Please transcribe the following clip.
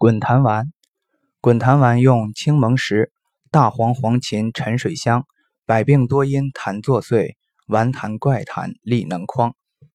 滚痰丸，滚痰丸用青蒙石、大黄、黄芩、沉水香，百病多因痰作祟，顽痰、怪痰、力能匡。